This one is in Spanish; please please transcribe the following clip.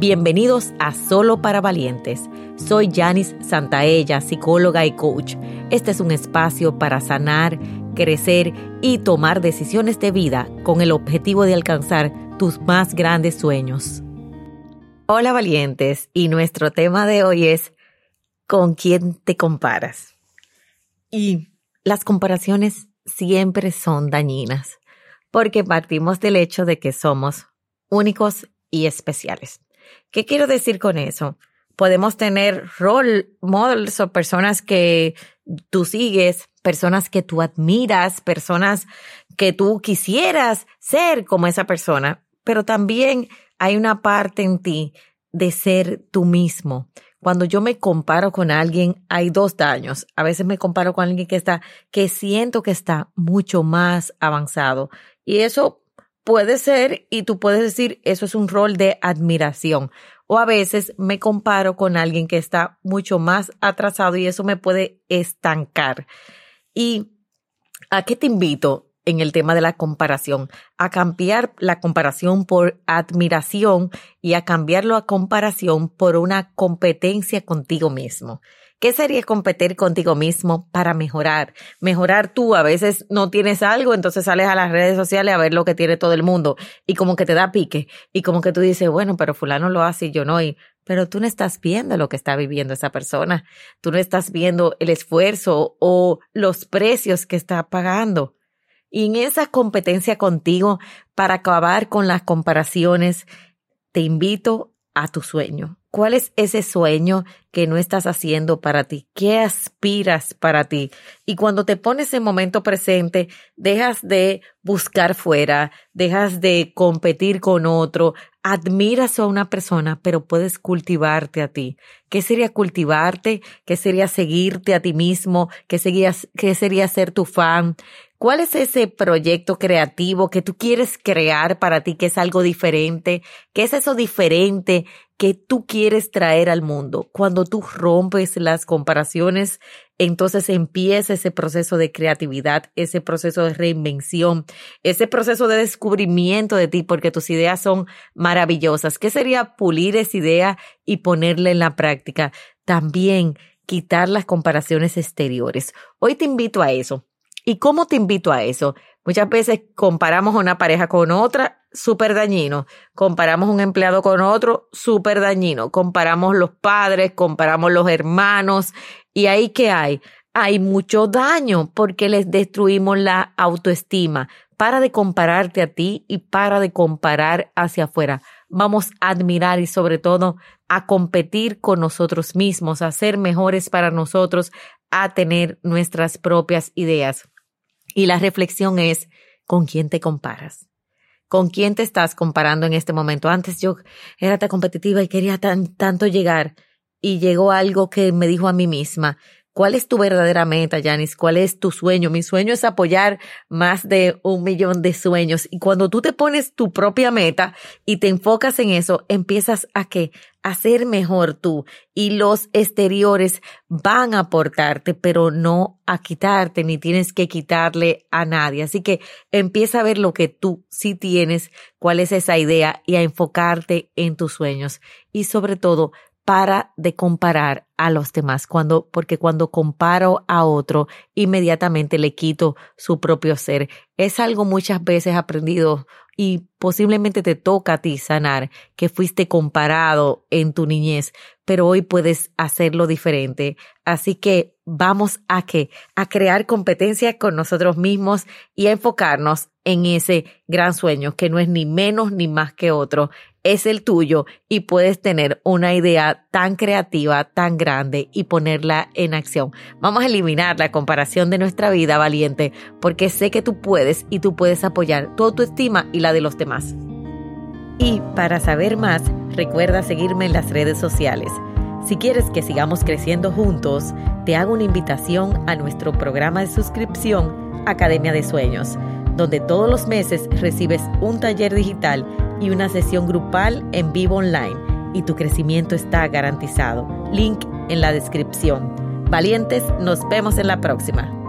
Bienvenidos a Solo para Valientes. Soy Janice Santaella, psicóloga y coach. Este es un espacio para sanar, crecer y tomar decisiones de vida con el objetivo de alcanzar tus más grandes sueños. Hola valientes, y nuestro tema de hoy es ¿con quién te comparas? Y las comparaciones siempre son dañinas porque partimos del hecho de que somos únicos y especiales. ¿Qué quiero decir con eso? Podemos tener role models o personas que tú sigues, personas que tú admiras, personas que tú quisieras ser como esa persona, pero también hay una parte en ti de ser tú mismo. Cuando yo me comparo con alguien, hay dos daños. A veces me comparo con alguien que está, que siento que está mucho más avanzado. Y eso puede ser, y tú puedes decir, eso es un rol de admiración. O a veces me comparo con alguien que está mucho más atrasado y eso me puede estancar. ¿Y a qué te invito? en el tema de la comparación, a cambiar la comparación por admiración y a cambiarlo a comparación por una competencia contigo mismo. ¿Qué sería competir contigo mismo para mejorar? Mejorar tú, a veces no tienes algo, entonces sales a las redes sociales a ver lo que tiene todo el mundo y como que te da pique y como que tú dices, bueno, pero fulano lo hace y yo no, y, pero tú no estás viendo lo que está viviendo esa persona, tú no estás viendo el esfuerzo o los precios que está pagando. Y en esa competencia contigo, para acabar con las comparaciones, te invito a tu sueño. ¿Cuál es ese sueño que no estás haciendo para ti? ¿Qué aspiras para ti? Y cuando te pones en momento presente, dejas de buscar fuera, dejas de competir con otro, admiras a una persona, pero puedes cultivarte a ti. ¿Qué sería cultivarte? ¿Qué sería seguirte a ti mismo? ¿Qué sería, qué sería ser tu fan? ¿Cuál es ese proyecto creativo que tú quieres crear para ti, que es algo diferente? ¿Qué es eso diferente que tú quieres traer al mundo. Cuando tú rompes las comparaciones, entonces empieza ese proceso de creatividad, ese proceso de reinvención, ese proceso de descubrimiento de ti, porque tus ideas son maravillosas. ¿Qué sería pulir esa idea y ponerla en la práctica? También quitar las comparaciones exteriores. Hoy te invito a eso. ¿Y cómo te invito a eso? Muchas veces comparamos una pareja con otra súper dañino. Comparamos un empleado con otro, súper dañino. Comparamos los padres, comparamos los hermanos. ¿Y ahí qué hay? Hay mucho daño porque les destruimos la autoestima. Para de compararte a ti y para de comparar hacia afuera. Vamos a admirar y sobre todo a competir con nosotros mismos, a ser mejores para nosotros, a tener nuestras propias ideas. Y la reflexión es, ¿con quién te comparas? ¿Con quién te estás comparando en este momento? Antes yo era tan competitiva y quería tan, tanto llegar y llegó algo que me dijo a mí misma, ¿Cuál es tu verdadera meta, Janice? ¿Cuál es tu sueño? Mi sueño es apoyar más de un millón de sueños. Y cuando tú te pones tu propia meta y te enfocas en eso, empiezas a que a ser mejor tú y los exteriores van a aportarte, pero no a quitarte, ni tienes que quitarle a nadie. Así que empieza a ver lo que tú sí tienes, cuál es esa idea y a enfocarte en tus sueños. Y sobre todo, para de comparar a los demás, cuando, porque cuando comparo a otro, inmediatamente le quito su propio ser. Es algo muchas veces aprendido y posiblemente te toca a ti sanar, que fuiste comparado en tu niñez, pero hoy puedes hacerlo diferente. Así que vamos a que, a crear competencia con nosotros mismos y a enfocarnos en ese gran sueño que no es ni menos ni más que otro, es el tuyo y puedes tener una idea tan creativa, tan grande y ponerla en acción. Vamos a eliminar la comparación de nuestra vida valiente porque sé que tú puedes y tú puedes apoyar tu autoestima y la de los demás. Y para saber más, recuerda seguirme en las redes sociales. Si quieres que sigamos creciendo juntos, te hago una invitación a nuestro programa de suscripción Academia de Sueños, donde todos los meses recibes un taller digital y una sesión grupal en vivo online y tu crecimiento está garantizado. Link en la descripción. Valientes, nos vemos en la próxima.